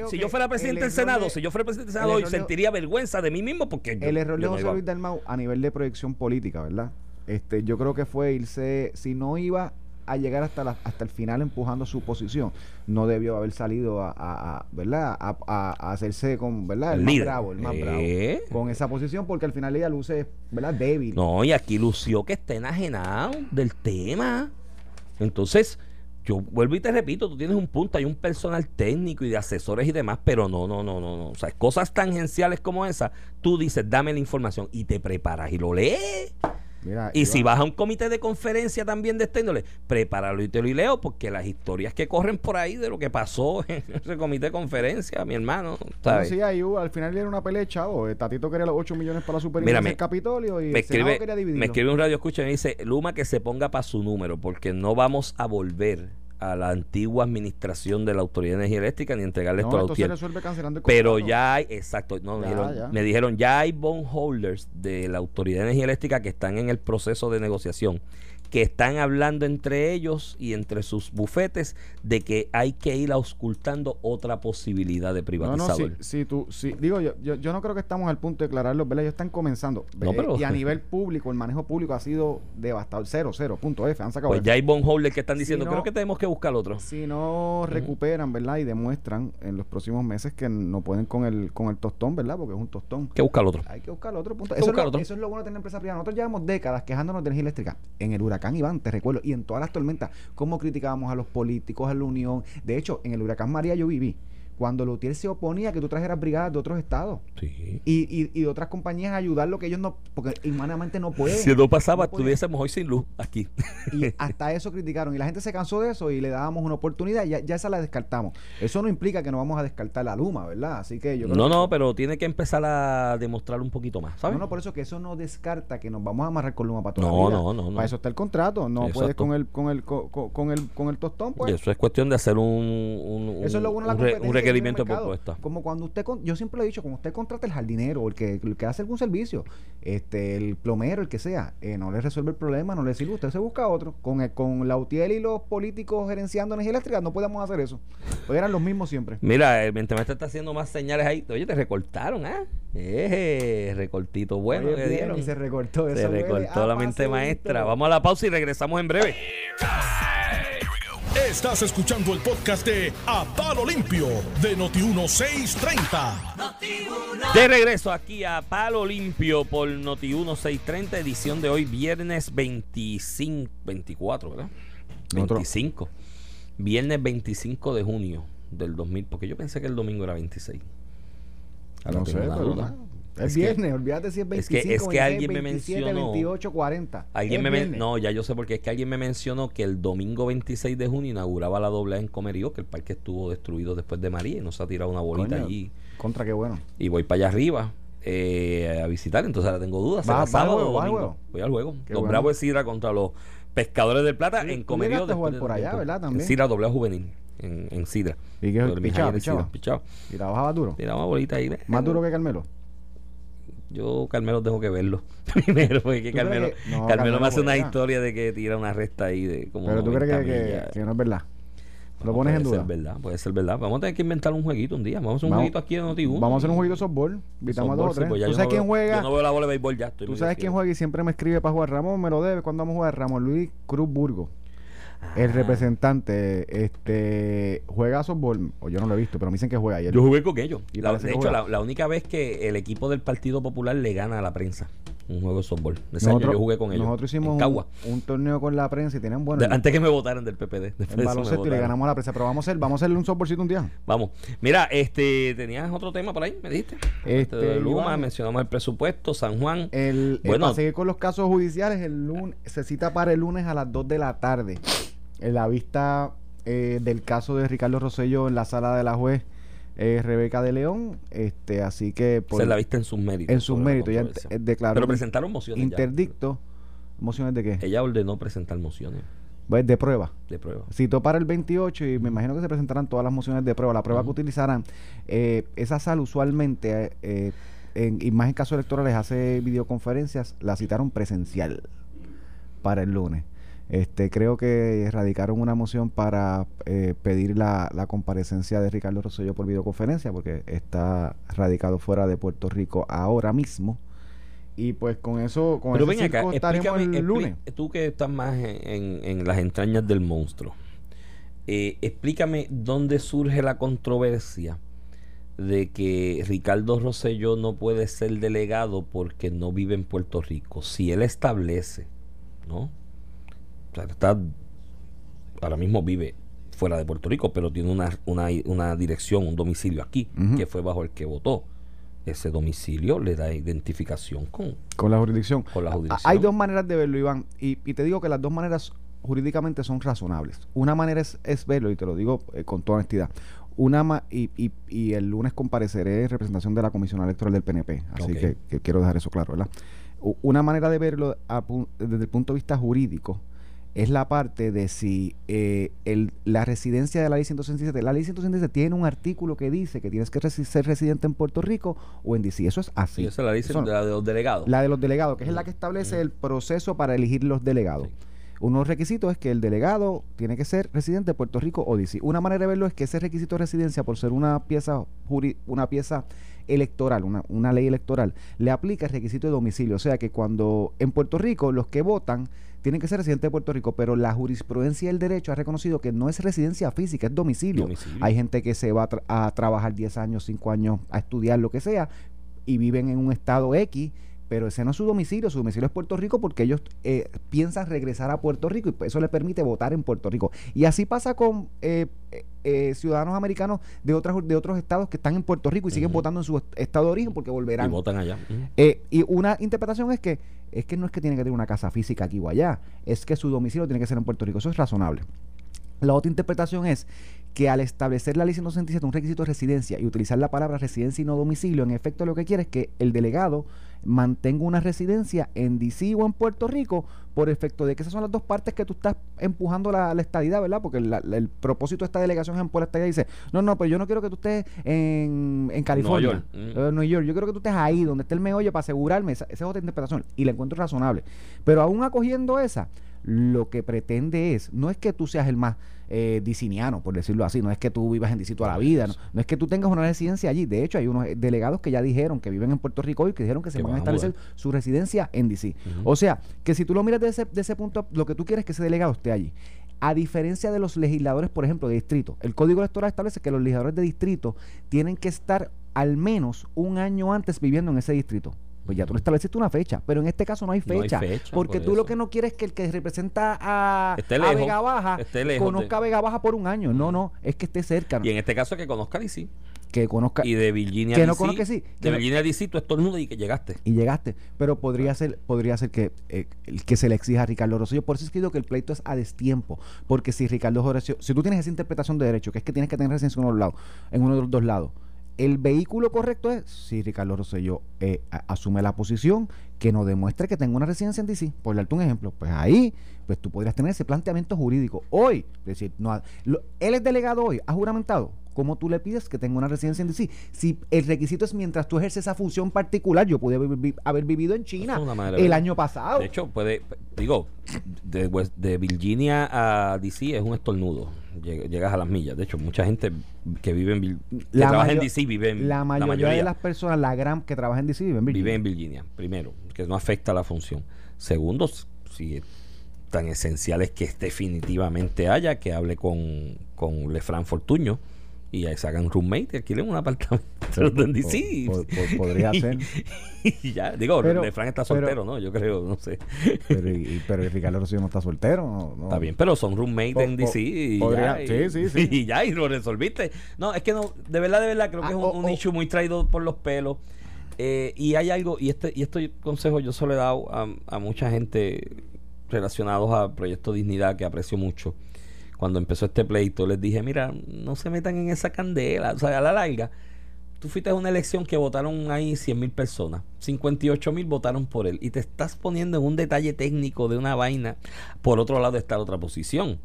si yo fuera presidente del Senado, si yo fuera presidente del Senado hoy, sentiría vergüenza de mí mismo porque El error de José Luis Dalmau a nivel de proyección política, ¿verdad? Este, yo creo que fue irse, si no iba a llegar hasta la, hasta el final empujando su posición, no debió haber salido a, ¿verdad? A, hacerse con, ¿verdad? El, más bravo, el más bravo. Eh. Con esa posición, porque al final ella luce, ¿verdad? Débil. No, y aquí lució que está enajenado del tema. Entonces, yo vuelvo y te repito, tú tienes un punto, hay un personal técnico y de asesores y demás, pero no, no, no, no, no. O sea, cosas tangenciales como esa, tú dices, dame la información y te preparas y lo lees. Mira, Y si vas a un comité de conferencia también de esta índole, prepáralo y te lo y leo, porque las historias que corren por ahí de lo que pasó en ese comité de conferencia, mi hermano, ¿sabes? sí, ahí hubo- al final era una pelea, chavo. Eh, Tatito quería los 8 millones para la superintendencia del Capitolio y me el escribe, quería dividirlo. me escribe un radio escucha y me dice, Luma que se ponga para su número, porque no vamos a volver a la antigua administración de la Autoridad de Energía Eléctrica ni entregarle esto a No, la esto se cancelando el Pero ya hay, exacto, no, me, dijeron, ya. me dijeron, ya hay bondholders de la Autoridad de Energía Eléctrica que están en el proceso de negociación, que están hablando entre ellos y entre sus bufetes de que hay que ir auscultando otra posibilidad de No, privatizador. no, si, si tú, si, digo, yo, yo, yo no creo que estamos al punto de declararlo, ¿verdad? Ellos están comenzando. No, pero- Y a nivel público, el manejo público ha sido devastador. Cero, cero, punto F. Han sacado Pues F. ya hay bondholders que están diciendo, no- creo que tenemos que buscar otro. Si no recuperan, ¿verdad? Y demuestran en los próximos meses que no pueden con el, con el tostón, ¿verdad? Porque es un tostón. Hay que buscar otro. Hay que buscar otro punto. Eso, buscar es lo, otro. eso es lo bueno de tener empresa privada. Nosotros llevamos décadas quejándonos de energía eléctrica. En el huracán Iván, te recuerdo, y en todas las tormentas, cómo criticábamos a los políticos, a la Unión. De hecho, en el huracán María yo viví. Cuando Lutier se oponía a que tú trajeras brigadas de otros estados Sí. y, y, y de otras compañías a ayudar lo que ellos no, porque humanamente no pueden. Si no pasaba, No estuviésemos hoy sin luz aquí. Y hasta eso criticaron. Y la gente se cansó de eso y le dábamos una oportunidad. Y ya, ya esa la descartamos. Eso no implica que no vamos a descartar la Luma, ¿verdad? Así que yo creo No, que- no, pero tiene que empezar a demostrar un poquito más, ¿sabes? No, no, por eso que eso no descarta que nos vamos a amarrar con Luma para toda No, la vida. no, no, no. Para eso está el contrato. No Exacto. puedes con el, con el, con, el, con el tostón, Y pues. eso es cuestión de hacer un, un, Eso es lo bueno de la competencia requerimiento de propuesta. Como cuando usted, con- yo siempre lo he dicho, como usted contrata el jardinero o el que, el que hace algún servicio, este, el plomero, el que sea, eh, no le resuelve el problema, no le sirve, usted se busca otro. Con, el- con la UTIEL y los políticos gerenciando energía eléctrica no podemos hacer eso. Pues eran los mismos siempre. Mira, el mente maestra está haciendo más señales ahí. Oye, te recortaron, ¿ah? Eh, recortito bueno Hoy es que dieron. y se recortó. Se recortó la mente paseíto. maestra. Vamos a la pausa y regresamos en breve. Estás escuchando el podcast de A Palo Limpio de Noti1630. De regreso aquí a Palo Limpio por Noti 1630, edición de hoy, viernes 25, 24, ¿verdad? Otro. 25. Viernes 25 de junio del 2000, porque yo pensé que el domingo era 26. Ahora No sé, pero duda. nada. Es, Es que- viernes, olvídate si es es que- 25, es que 26, alguien me 27, mencionó- 28, 40. Alguien me men- no, ya yo sé porque es que alguien me mencionó que el domingo 26 de junio inauguraba la doble en Comerío, que el parque estuvo destruido después de María y nos ha tirado una bolita Coño, allí. Contra, qué bueno. Y voy para allá arriba eh, a visitar, entonces ahora tengo dudas. ¿será ¿Vas- vas al sábado juego, o domingo? Voy al juego. Qué los bueno. Bravos de Sidra contra los Pescadores del Plata en Comerío. jugar por allá. ¿verdad? También. En Sidra, doble juvenil, en, en Sidra. ¿Y ayeres, pichaba. Sidra, pichaba. ¿Y trabajaba duro? Tiraba una bolita ahí. ¿Más duro que Carmelo? Yo, Carmelo, tengo que verlo primero, porque que ¿Tú crees Carmelo, que- no, Carmelo Carmelo me hace una historia de que tira una resta ahí de como. Pero tú crees 90 que, que, no es verdad. Lo No, pones en puede duda. ser verdad, puede ser verdad. Vamos a tener que inventar un jueguito un día. Vamos a hacer un Vamos- jueguito aquí en Noti Vamos a hacer un jueguito de softball. Invitamos a dos o tres. pues ¿Tú sabes quién juega? Yo no veo la bola de béisbol ya. Estoy Tú sabes quién juega y siempre me escribe para jugar. Ramón, me lo debe cuando vamos a jugar. Ramón Luis Cruz Burgo. El representante este juega softball. O yo no lo he visto, pero me dicen que juega ayer. Yo jugué con ellos. Y La- parece de hecho, la, la única vez que el equipo del Partido Popular le gana a la prensa un juego de softball. Ese año yo jugué con ellos. nosotros en hicimos un, un torneo con la prensa y tienen bueno De- antes que me votaran del PPD. Me baloncesto y le ganamos a la prensa. Pero vamos a hacer, vamos a hacerle un softballcito un día. Vamos. Mira, este, tenías otro tema por ahí, me dijiste. Este, de Luma, Iván. mencionamos el presupuesto, San Juan. El, Bueno. para seguir con los casos judiciales, el lunes, se cita para el lunes a las 2 de la tarde. En la vista eh, del caso de Ricardo Rosello en la sala de la juez eh, Rebeca de León. Este, así que por- se la viste en sus méritos. en sus méritos ya controversia. eh, declaró Pero presentaron mociones. ya. interdicto. ¿Mociones de qué? Ella ordenó presentar mociones Pues de prueba. de prueba. Citó para el 28 y me imagino que se presentarán todas las mociones de prueba. La prueba que utilizarán, eh, esa sala usualmente, eh, en, y más en casos electorales, hace videoconferencias, la citaron presencial para el lunes. Este, creo que radicaron una moción para eh, pedir la, la comparecencia de Ricardo Rosselló por videoconferencia, porque está radicado fuera de Puerto Rico ahora mismo. Y pues con eso, con Pero ese ven acá, estaremos el lunes. tú que estás más en, en- en las entrañas del monstruo, eh, explícame dónde surge la controversia de que Ricardo Rosselló no puede ser delegado porque no vive en Puerto Rico. Si él establece, ¿no? Está, ahora mismo vive fuera de Puerto Rico, pero tiene una, una, una dirección, un domicilio aquí, que fue bajo el que votó. ese domicilio le da identificación con, Con la jurisdicción. con la jurisdicción. Hay dos maneras de verlo, Iván, y, y te digo que las dos maneras jurídicamente son razonables. Una manera es, es verlo, y te lo digo eh, con toda honestidad. Una ma- y, y- y el lunes compareceré en representación de la Comisión Electoral del PNP, así que, que quiero dejar eso claro, ¿verdad? Una manera de verlo a desde el punto de vista jurídico es la parte de si eh, el, la residencia de la ley 167, la ley 167 tiene un artículo que dice que tienes que resi- ser residente en Puerto Rico o en DC. Eso es así. Sí, esa la de la de los delegados. la de los delegados, que es la que establece el proceso para elegir los delegados. Sí. Uno de los requisitos es que el delegado tiene que ser residente de Puerto Rico o DC. Una manera de verlo es que ese requisito de residencia, por ser una pieza juri- una pieza electoral, una, una ley electoral, le aplica el requisito de domicilio. O sea que cuando en Puerto Rico los que votan tienen que ser residentes de Puerto Rico, pero la jurisprudencia del derecho ha reconocido que no es residencia física, es domicilio. Domicilio. Hay gente que se va a, tra- a trabajar 10 años, 5 años, a estudiar lo que sea, y viven en un estado X, pero ese no es su domicilio, su domicilio es Puerto Rico porque ellos eh, piensan regresar a Puerto Rico y eso les permite votar en Puerto Rico. Y así pasa con eh, eh, eh, ciudadanos americanos de, otras, de otros estados que están en Puerto Rico y siguen votando en su est- estado de origen porque y volverán. votan allá. Eh, y una interpretación es que es que no es que tiene que tener una casa física aquí o allá, es que su domicilio tiene que ser en Puerto Rico. Eso es razonable. La otra interpretación es que al establecer la ley 167 un requisito de residencia y utilizar la palabra residencia y no domicilio, en efecto lo que quiere es que el delegado mantenga una residencia en DC o en Puerto Rico por efecto de que esas son las dos partes que tú estás empujando la, la estadidad, ¿verdad? Porque la- la- el propósito de esta delegación es empujar la estadidad y dice, no, no, pero yo no quiero que tú estés en, en California, York. Mm. Nueva York, yo quiero que tú estés ahí, donde esté el meollo para asegurarme, esa, esa es otra interpretación y la encuentro razonable. Pero aún acogiendo esa, lo que pretende es, no es que tú seas el más eh, diciniano, por decirlo así, no es que tú vivas en DC toda la vida, no, no es que tú tengas una residencia allí. De hecho, hay unos eh, delegados que ya dijeron que viven en Puerto Rico y que dijeron que se Que van a van a establecer su residencia en DC. O sea, que si tú lo miras desde ese, de ese punto, lo que tú quieres es que ese delegado esté allí. A diferencia de los legisladores, por ejemplo, de distrito, el Código Electoral establece que los legisladores de distrito tienen que estar al menos un año antes viviendo en ese distrito. Pues ya tú le estableciste una fecha, pero en este caso no hay No hay fecha. porque por tú lo que no quieres es que el que representa a, a Vega Baja lejos conozca a Vega Baja por un año. No, no, es que esté cerca. Y en este caso que conozca a DC. que conozca Y de Virginia que no conozca, sí, De Virginia DC tú estornudas y que llegaste. y llegaste. Pero podría ser, podría ser que, eh, que se le exija a Ricardo Rosselló. Por eso es que digo que el pleito es a destiempo. Porque si Ricardo Rosselló, si tú tienes esa interpretación de derecho, que es que tienes que tener residencia en uno de los lados, en uno de los dos lados, el vehículo correcto es si Ricardo Rosselló eh, asume la posición que nos demuestre que tenga una residencia en DC. Por darte un ejemplo, pues ahí pues tú podrías tener ese planteamiento jurídico. Hoy, es decir, no, lo- él es delegado hoy, ha juramentado. ¿Cómo tú le pides que tenga una residencia en DC? Si el requisito es mientras tú ejerces esa función particular, yo pude haber, vi- haber vivido en China el año pasado. De hecho, puede, digo, de, West- de Virginia a DC es un estornudo. Lleg- Llegas a las millas. De hecho, mucha gente que vive en que La trabaja en DC vive en la mayoría, de las personas, la gran que trabaja en DC, vive en Virginia. vive en Virginia, primero, que no afecta la función. Segundo, si tan esencial es que definitivamente haya, que hable con, con Lefran Fortuño y ahí se hagan roommate y alquilen un apartamento en DC. Po- po- podría ser. y ya, digo, Pero- Lefran está pero- soltero, ¿no? Yo creo, no sé. Pero, y, pero Ricardo Rosselló no está soltero. No, no. Está bien, pero son roommates Po- en DC y podría- ya, y, sí, sí, sí. y ya, y lo resolviste. No, es que no, de verdad, de verdad, creo que Ah, es un, o- un o- issue muy traído por los pelos. Eh, y hay algo, y este, y este consejo yo se lo he dado a, a mucha gente relacionados a Proyecto Dignidad que aprecio mucho. Cuando empezó este pleito, les dije, mira, no se metan en esa candela, o sea, a la larga. Tú fuiste a una elección que votaron ahí 100 mil personas, 58 mil votaron por él y te estás poniendo en un detalle técnico de una vaina. Por otro lado está la otra posición.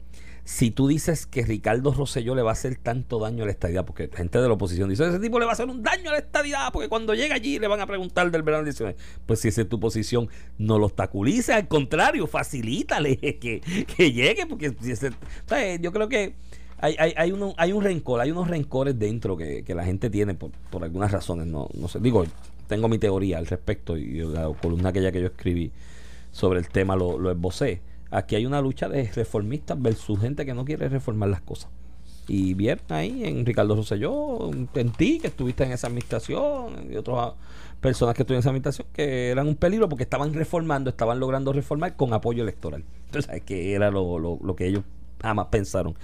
Si tú dices que Ricardo Rosselló le va a hacer tanto daño a la estadidad, porque gente de la oposición dice, ese tipo le va a hacer un daño a la estadidad, porque cuando llega allí le van a preguntar del verano de elecciones. Pues si esa es tu posición, no lo obstaculice, al contrario, facilítale que, que llegue, porque si ese- yo creo que hay, hay, hay, hay un rencor, hay unos rencores dentro que, que la gente tiene por, por algunas razones. No, no sé, digo, tengo mi teoría al respecto y la columna aquella que yo escribí sobre el tema lo, lo esbocé. Aquí hay una lucha de reformistas versus gente que no quiere reformar las cosas. Y vieron ahí en Ricardo Rosselló, en ti, que estuviste en esa administración, y otras personas que estuvieron en esa administración, que eran un peligro porque estaban reformando, estaban logrando reformar con apoyo electoral. Entonces, que era lo, lo, lo que ellos jamás pensaron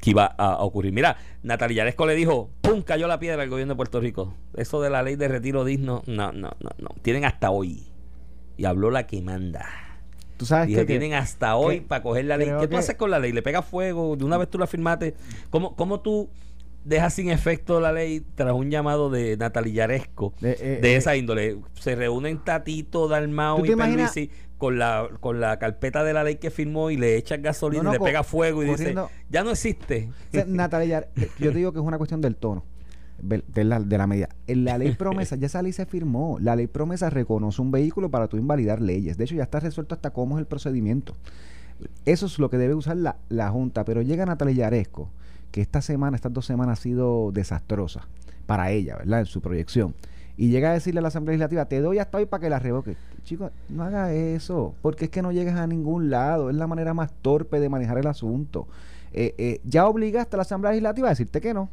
que iba a, ocurrir. Mira, Natalia Yaresco le dijo, ¡pum! cayó la piedra al gobierno de Puerto Rico. Eso de la ley de retiro digno, no, no, no, no. Tienen hasta hoy. Y habló la que manda. Tú sabes que tienen hasta hoy para coger la ley. ¿Qué tú haces con la ley? ¿Le pega fuego? ¿De una vez tú la firmaste? ¿Cómo, cómo tú dejas sin efecto la ley tras un llamado de Natalia Yaresco De- de, eh, eh, esa índole? Se reúnen Tatito, Dalmao ¿Tú y Pierluisi con la, con la carpeta de la ley que firmó y le echan gasolina No, no, y le pega fuego y corriendo- dice, ya no existe. O sea, Natalia, yo te digo que es una cuestión del tono. De la, de la medida. En la ley promesa, ya esa ley se firmó. La ley promesa reconoce un vehículo para tú invalidar leyes. De hecho, ya está resuelto hasta cómo es el procedimiento. Eso es lo que debe usar la, la Junta. Pero llega Natalia Yaresco, que esta semana, estas dos semanas ha sido desastrosa para ella, ¿verdad? En su proyección. Y llega a decirle a la Asamblea Legislativa, te doy hasta hoy para que la revoque. Chicos, no haga eso, porque es que no llegas a ningún lado. Es la manera más torpe de manejar el asunto. Eh, eh, ya obligaste a la Asamblea Legislativa a decirte que no.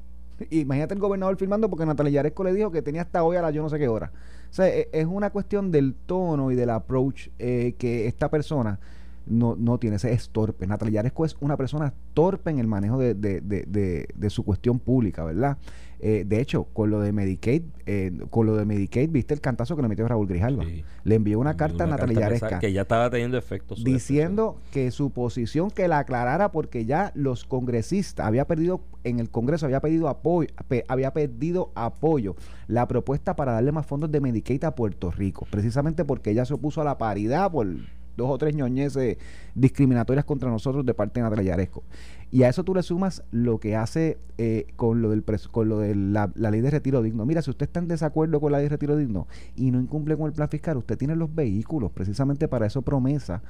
Imagínate el gobernador firmando porque Natalia Yaresco le dijo que tenía hasta hoy a la yo no sé qué hora. O sea, e- es una cuestión del tono y del approach eh, que esta persona no, no tiene. Ese es torpe. Natalia Yaresco es una persona torpe en el manejo de, de- de- de- de su cuestión pública, ¿verdad? Eh, de hecho, con lo de Medicaid, eh, con lo de Medicaid, viste el cantazo que le metió Raúl Grijalva. Sí. Le envió una carta a Natalia Yaresca que ya estaba teniendo efectos. sobre diciendo que su posición que la aclarara porque ya los congresistas había perdido en el Congreso había pedido apoyo pe- había pedido apoyo la propuesta para darle más fondos de Medicaid a Puerto Rico precisamente porque ella se opuso a la paridad por dos o tres ñoñeces discriminatorias contra nosotros de parte de Natalia Yaresco y a eso tú le sumas lo que hace eh, con lo del con lo de la, la ley de retiro digno mira si usted está en desacuerdo con la ley de retiro digno y no incumple con el plan fiscal usted tiene los vehículos precisamente para eso promesa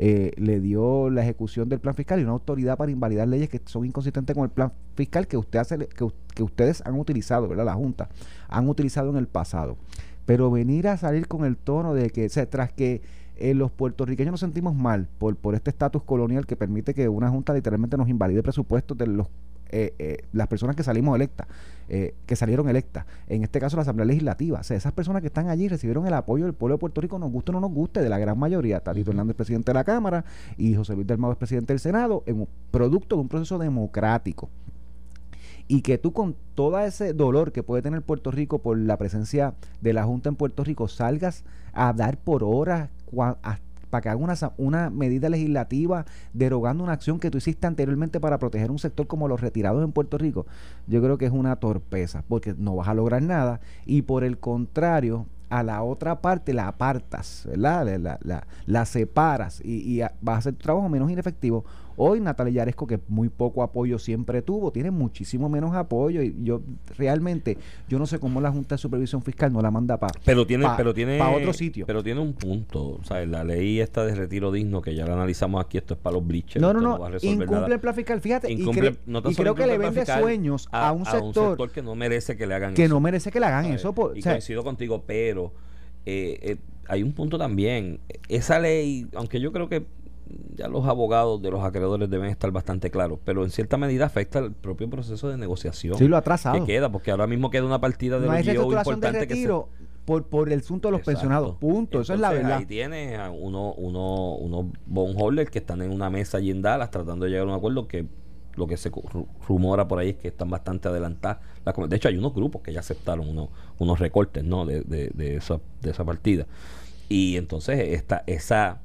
eh, le dio la ejecución del plan fiscal y una autoridad para invalidar leyes que son inconsistentes con el plan fiscal que usted hace que, que ustedes han utilizado, ¿verdad? La Junta han utilizado en el pasado. Pero venir a salir con el tono de que, o sea, tras que eh, los puertorriqueños nos sentimos mal por, por este estatus colonial que permite que una junta literalmente nos invalide presupuestos de los eh, eh, las personas que salimos electas, eh, que salieron electas, en este caso la Asamblea Legislativa, o sea, esas personas que están allí recibieron el apoyo del pueblo de Puerto Rico, nos guste o no nos guste, de la gran mayoría, Tatito Hernández, presidente de la Cámara, y José Luis del Mago es presidente del Senado, en un producto de un proceso democrático. Y que tú con todo ese dolor que puede tener Puerto Rico por la presencia de la Junta en Puerto Rico, salgas a dar por horas para que haga una, medida legislativa derogando una acción que tú hiciste anteriormente para proteger un sector como los retirados en Puerto Rico, yo creo que es una torpeza, porque no vas a lograr nada y por el contrario, a la otra parte la apartas, ¿verdad? La, separas y, y vas a hacer tu trabajo menos inefectivo. Hoy Natalia Yaresco, que muy poco apoyo siempre tuvo, tiene muchísimo menos apoyo y yo realmente, yo no sé cómo la Junta de Supervisión Fiscal no la manda para Pero tiene, pa- pero tiene, pa otro sitio. Pero tiene un punto, o sea, la ley esta de retiro digno que ya la analizamos aquí, esto es para los bleachers. No, no, no, a incumple el plan fiscal, fíjate, y, Incumple- cre- no y creo que le incumple el plan vende fiscal sueños a, un sector, que no merece que le hagan que eso. no merece que le hagan ¿sabes? eso. por- y o sea, coincido contigo, pero eh, eh, hay un punto también. Esa ley, aunque yo creo que ya los abogados de los acreedores deben estar bastante claros, pero en cierta medida afecta el propio proceso de negociación sí lo atrasado. que queda, porque ahora mismo queda una partida de no los reestructuración de importante que se retiro por, por el asunto de los Exacto. pensionados. Punto. Eso es la Entonces, verdad. Ahí tienes a uno, uno, unos bondholders que están en una mesa allí en Dallas tratando de llegar a un acuerdo que lo que se ru- rumora por ahí es que están bastante adelantadas. De hecho, hay unos grupos que ya aceptaron unos, unos recortes ¿no? de, de, de esa, de esa partida. Y entonces esta, esa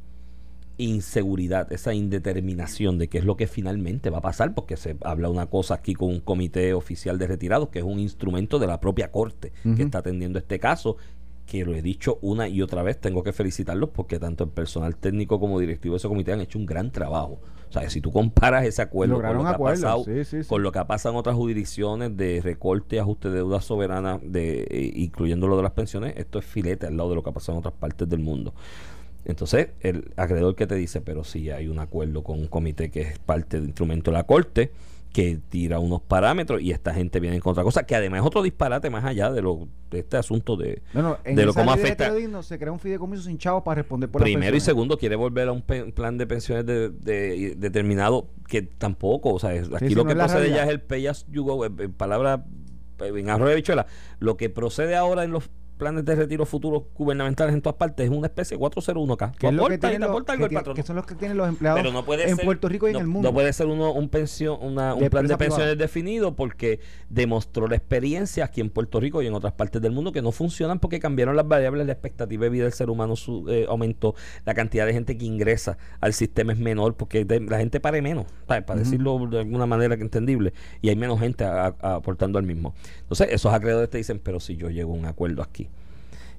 inseguridad, esa indeterminación de qué es lo que finalmente va a pasar, porque se habla una cosa aquí con un comité oficial de retirados, que es un instrumento de la propia corte que está atendiendo este caso, que lo he dicho una y otra vez, tengo que felicitarlos porque tanto el personal técnico como directivo de ese comité han hecho un gran trabajo. O sea, si tú comparas ese acuerdo con lo, que ha pasado, sí, sí, sí. con lo que ha pasado en otras jurisdicciones de recorte, ajuste de deuda soberana, de, eh, incluyendo lo de las pensiones, esto es filete al lado de lo que ha pasado en otras partes del mundo. Entonces, el acreedor que te dice, pero sí hay un acuerdo con un comité que es parte del instrumento de la corte, que tira unos parámetros y esta gente viene con otra cosa, que además es otro disparate más allá de lo de este asunto de, No, no, en de lo cómo afecta. digno se crea un fideicomiso sin chavos para responder por Primero y segundo, quiere volver a un pe- plan de pensiones de, de- determinado que tampoco, o sea, es- aquí sí, lo que procede ya es el pay as you go, en, en palabra, en arroz de bichuela. Lo que procede ahora en los planes de retiro futuros gubernamentales en todas partes, es una especie de 401k. Que, es lo que, algo que el tiene- patrón. que son los que tienen los empleados Pero no puede en ser- Puerto Rico y no, en el mundo. No puede ser uno, un pensión, una- un De plan de pensiones privada. definido porque demostró la experiencia aquí en Puerto Rico y en otras partes del mundo que no funcionan porque cambiaron las variables, la expectativa de vida del ser humano su- eh, aumentó, la cantidad de gente que ingresa al sistema es menor porque de- la gente pare menos, para decirlo de alguna manera que entendible, y hay menos gente a- a- aportando al mismo. Entonces, esos acreedores te dicen, pero si yo llego a un acuerdo aquí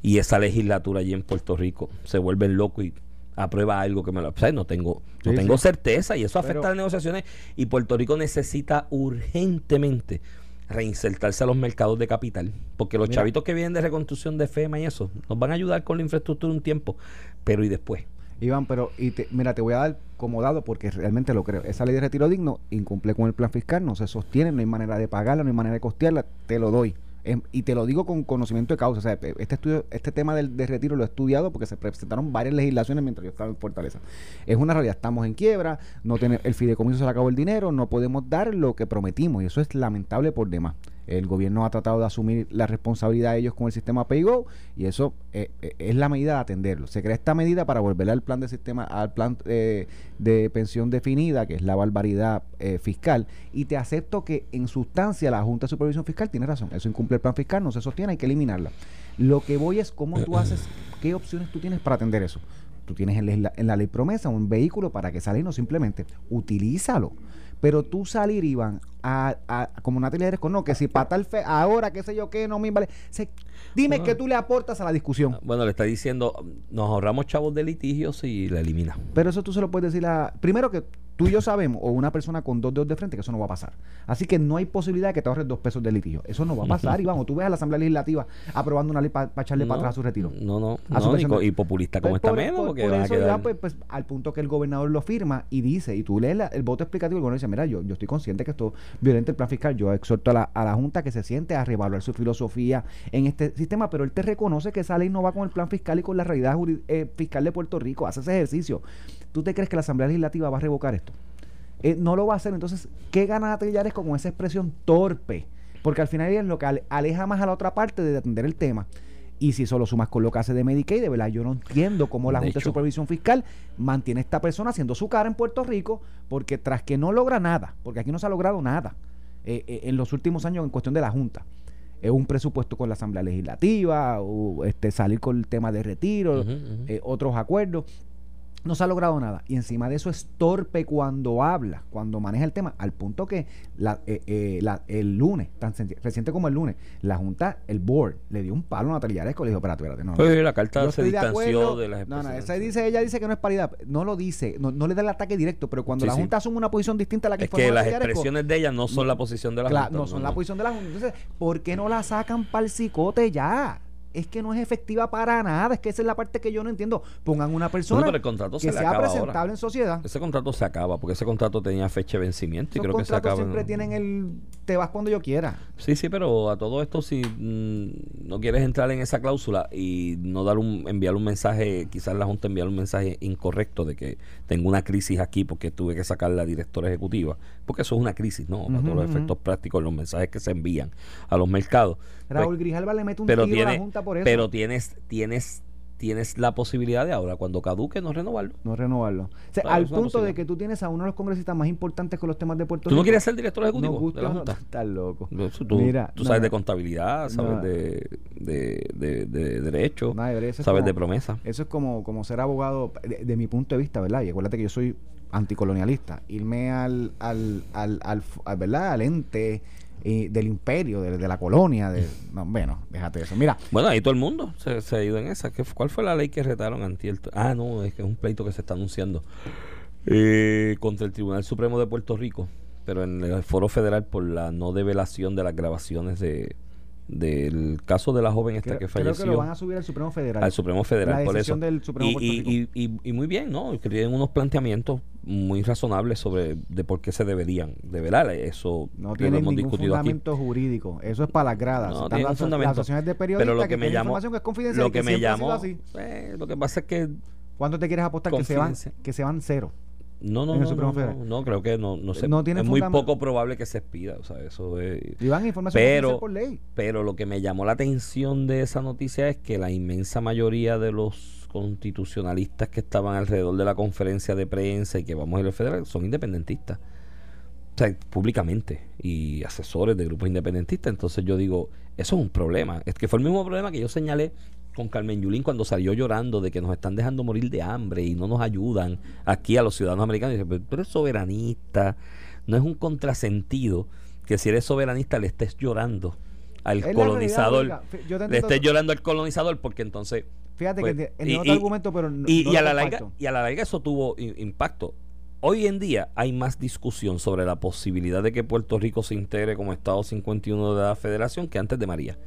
y esa legislatura allí en Puerto Rico se vuelve loco y aprueba algo que me lo... O sea, no tengo, no Sí, tengo sí. certeza y eso afecta Pero- las negociaciones y Puerto Rico necesita urgentemente reinsertarse a los mercados de capital porque los Mira. chavitos que vienen de reconstrucción de FEMA y eso nos van a ayudar con la infraestructura un tiempo pero y después Iván, pero y te- mira, te voy a dar como dado porque realmente lo creo. Esa ley de retiro digno incumple con el plan fiscal, no se sostiene, no hay manera de pagarla, no hay manera de costearla, te lo doy. Em, y te lo digo con conocimiento de causa. O sea, pe- este estudio, este tema del de retiro lo he estudiado porque se presentaron varias legislaciones mientras yo estaba en Fortaleza. Es una realidad, estamos en quiebra, no tiene, el fideicomiso se le acabó el dinero, no podemos dar lo que prometimos y eso es lamentable por demás. El gobierno ha tratado de asumir la responsabilidad de ellos con el sistema PayGo y eso eh, eh, es la medida de atenderlo. Se crea esta medida para volver al plan de sistema, al plan eh, de pensión definida, que es la barbaridad eh, fiscal, y te acepto que en sustancia la Junta de Supervisión Fiscal tiene razón. Eso incumple el plan fiscal, no se sostiene, hay que eliminarla. Lo que voy es cómo tú haces, qué opciones tú tienes para atender eso. Tú tienes en la, en la ley promesa un vehículo para que salga y no simplemente utilízalo. Pero tú salir, Iván, a, a, como Natalia eres con no, que si para tal fe, ahora, qué sé yo qué, no me vale. Se- dime Bueno. qué tú le aportas a la discusión. bueno le está diciendo nos ahorramos chavos de litigios y la elimina Pero eso tú se lo puedes decir a. Primero que tú y yo sabemos, o una persona con dos dedos de frente, que eso no va a pasar. Así que no hay posibilidad de que te ahorres dos pesos de litigio. Eso no va a pasar, Iván. O tú ves a la Asamblea Legislativa aprobando una ley para echarle para atrás a su retiro. no no, A su no, y, co- populista como Pues está menos por- porque por eso ya, pues, pues, al punto que el gobernador lo firma y dice, y tú lees la- el voto explicativo, el gobernador dice, mira, yo, yo estoy consciente que esto violenta el plan fiscal, yo exhorto a la, a la Junta que se siente a reevaluar su filosofía en este sistema, pero él te reconoce que esa ley no va con el plan fiscal y con la realidad eh, fiscal de Puerto Rico, hace ese ejercicio. ¿Tú te crees que la Asamblea Legislativa va a revocar esto? Eh, no lo va a hacer, entonces, ¿qué gana Natalia con esa expresión torpe? Porque al final es lo que ale- aleja más a la otra parte de atender el tema. Y si eso lo sumas con lo que hace de Medicaid, de verdad, yo no entiendo cómo la De Junta de. Supervisión Fiscal mantiene a esta persona haciendo su cara en Puerto Rico, porque tras que no logra nada, porque aquí no se ha logrado nada eh, eh, en los últimos años en cuestión de la Junta. Es un presupuesto con la Asamblea Legislativa, o, este, salir con el tema de retiro, otros acuerdos. No se ha logrado nada. Y encima de eso es torpe cuando habla, cuando maneja el tema, al punto que la, eh, eh, la- el lunes, tan reciente como el lunes, la Junta, el board, le dio un palo a Natalia Yaresco. Le dijo, espérate, espérate, no. no. Pues la carta se de distanció acuerdo. de las No, no, esa dice, ella dice que no es paridad. No lo dice, no, no le da el ataque directo, pero cuando Sí, la sí. Junta asume una posición distinta a la que es que las Yaresco, expresiones de ella no son la posición de la Claro, Junta, no son la posición de la Junta. Entonces, ¿por qué no la sacan para el cicote ya? Es que no es efectiva para nada. Es que esa es la parte que yo no entiendo. Pongan una persona Bueno, pero el contrato que se sea presentable ahora. en sociedad. Ese contrato se acaba, porque ese contrato tenía fecha de vencimiento y creo que se acaba. siempre tienen el te vas cuando yo quiera. Sí, sí, pero a todo esto, si mm, no quieres entrar en esa cláusula y no dar un, enviar un mensaje, quizás la Junta enviar un mensaje incorrecto de que tengo una crisis aquí porque tuve que sacar la directora ejecutiva, porque eso es una crisis, ¿no? Para todos los efectos prácticos, los mensajes que se envían a los mercados. Raúl Pues, Grijalva le mete un pero tiro a la tiene, Junta por eso. pero tienes, tienes, tienes la posibilidad de ahora, cuando caduque, no renovarlo. no renovarlo. O sea, Claro, al punto de que tú tienes a uno de los congresistas más importantes con los temas de Puerto ¿Tú no Rico. quieres ser director ejecutivo Nos gusta de la no? Estás loco. Eso tú, Mira, tú no, sabes no. de contabilidad, sabes No. de, de, de, de derecho, No, sabes como- de promesa. Eso es como, como ser abogado, de, de mi punto de vista, ¿verdad? Y acuérdate que yo soy anticolonialista. Irme al, al, al, al, al- ¿verdad? al ente eh, del imperio, de, la colonia. De, no, bueno, déjate eso. Mira, Bueno, ahí todo el mundo se, se ha ido en esa. ¿Qué, ¿Cuál fue la ley que retaron antier? Ah, no, es que es un pleito que se está anunciando eh, contra el Tribunal Supremo de Puerto Rico, pero en el foro federal por la no develación de las grabaciones de del caso de la joven esta creo, que creo falleció que lo van a subir al Supremo Federal. al Supremo Federal La por eso decisión del Supremo y, y, y, muy bien no tienen unos planteamientos muy razonables sobre de por qué se deberían develar eso no tiene ningún discutido aquí fundamento jurídico. Eso es para las gradas. No, Están las, fundamento. las asociaciones de periodistas pero lo que, que me llamó que es confidencial. lo que me llamó así. eh, lo que pasa es que ¿Cuánto te quieres apostar que se, van, que se van cero? No, no, en el no, Supremo no, Federal. no, no, creo que no, no sé. No tiene es muy poco probable que se expida, o sea, eso es... Iván, información que Pero, por ley. pero lo que me llamó la atención de esa noticia es que la inmensa mayoría de los constitucionalistas que estaban alrededor de la conferencia de prensa y que vamos a ir al federal son independentistas. O sea, públicamente. Y asesores de grupos independentistas. Entonces yo digo, eso es un problema. Es que fue el mismo problema que yo señalé con Carmen Yulín cuando salió llorando de que nos están dejando morir de hambre y no nos ayudan aquí a los ciudadanos americanos. Y dice, pero tú eres soberanista. No es un contrasentido que si eres soberanista le estés llorando al Es colonizador. realidad, Le estés llorando al colonizador porque entonces Fíjate pues, que en otro argumento, pero no, y, no y lo a la larga, y a la larga eso tuvo impacto. Hoy en día hay más discusión sobre la posibilidad de que Puerto Rico se integre como Estado 51 de la Federación que antes de María.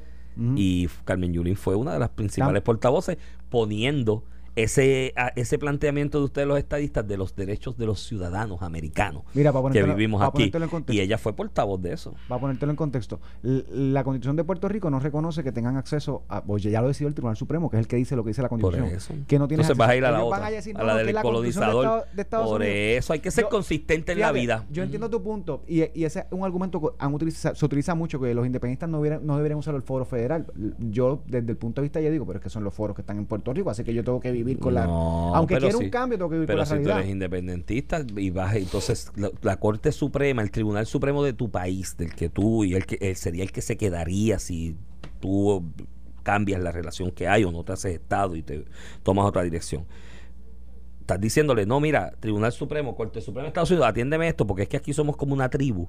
Y Carmen Yulín fue una de las principales portavoces poniendo ese, ese planteamiento de ustedes los estadistas de los derechos de los ciudadanos americanos Mira, que vivimos aquí. Y ella fue portavoz de eso. Para ponértelo en contexto, la Constitución de Puerto Rico no reconoce que tengan acceso a, oye, ya lo decidió el Tribunal Supremo, que es el que dice lo que dice la Por Constitución. eso. Que no tienes Entonces vas a ir a la Ellos otra, decir, a la no, del la Constitución de colonizador. Estado- de Estados Por Unidos. eso hay que ser Yo- consistente en la vida. Yo entiendo tu punto y, y ese es un argumento que han utilizado, se utiliza mucho que los independentistas no, hubieran- no deberían usar el foro federal. Yo desde el punto de vista ya digo, pero es que son los foros que están en Puerto Rico, así que yo tengo que vivir con la... Aunque pero quiera si- un cambio, tengo que vivir Pero con si la tú realidad. eres independentista y vas, entonces la, la Corte Suprema, el Tribunal Supremo de tu país, del que tú y el que él sería el que se quedaría si tú cambias la relación que hay o no te haces Estado y te tomas otra dirección. Estás diciéndole, no, mira, Tribunal Supremo, Corte Suprema de Estados Unidos, atiéndeme esto, porque es que aquí somos como una tribu,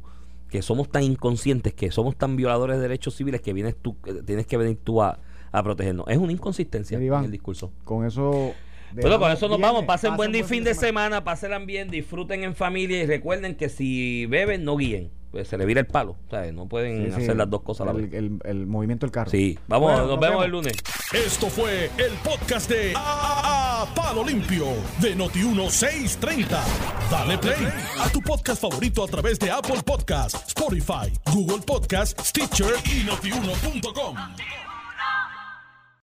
que somos tan inconscientes, que somos tan violadores de derechos civiles que vienes tú, que tienes que venir tú a, a protegernos. Es una inconsistencia Mira, Iván, en el discurso. Con eso... Bueno, con eso nos vamos. Pasen buen buen fin de semana, pásenla bien, disfruten en familia y recuerden que si beben, no guíen. Pues se le vira el palo. ¿sabes? No pueden Sí, sí, hacer las dos cosas a la el, vez. el- el movimiento del carro. Sí, vamos, Bueno, nos, nos vemos, vemos. el lunes. Esto fue el podcast de A, A- Palo Limpio de Noti1630. Dale play a tu podcast favorito a través de Apple Podcasts, Spotify, Google Podcasts, Stitcher y notiuno.com.